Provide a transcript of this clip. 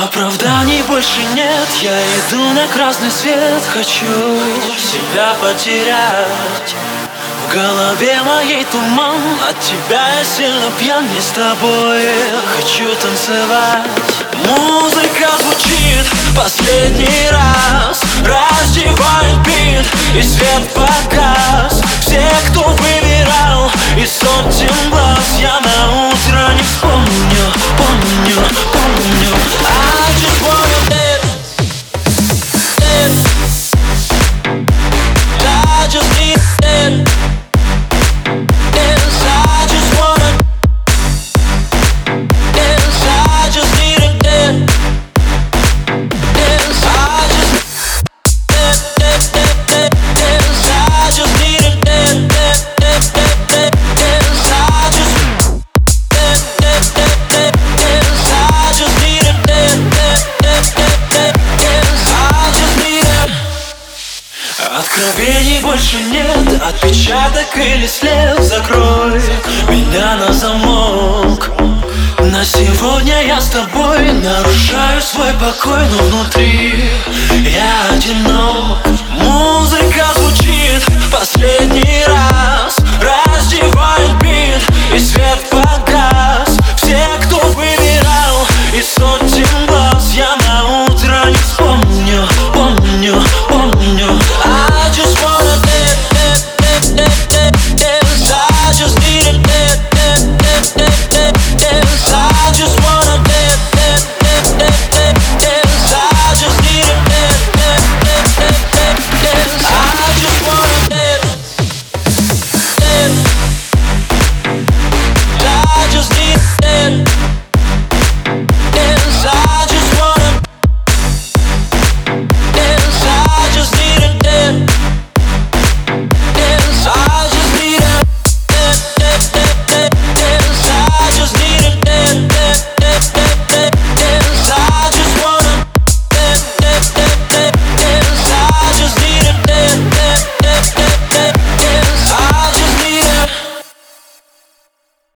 Оправданий больше нет Я иду на красный свет Хочу себя потерять. В голове моей туман От тебя я сильно пьян Не с тобой хочу танцевать. Музыка звучит последний раз Откровений больше нет Отпечаток или след Закрой меня на замок. На сегодня я с тобой Нарушаю свой покой Но внутри я одинок. Музыка звучит последний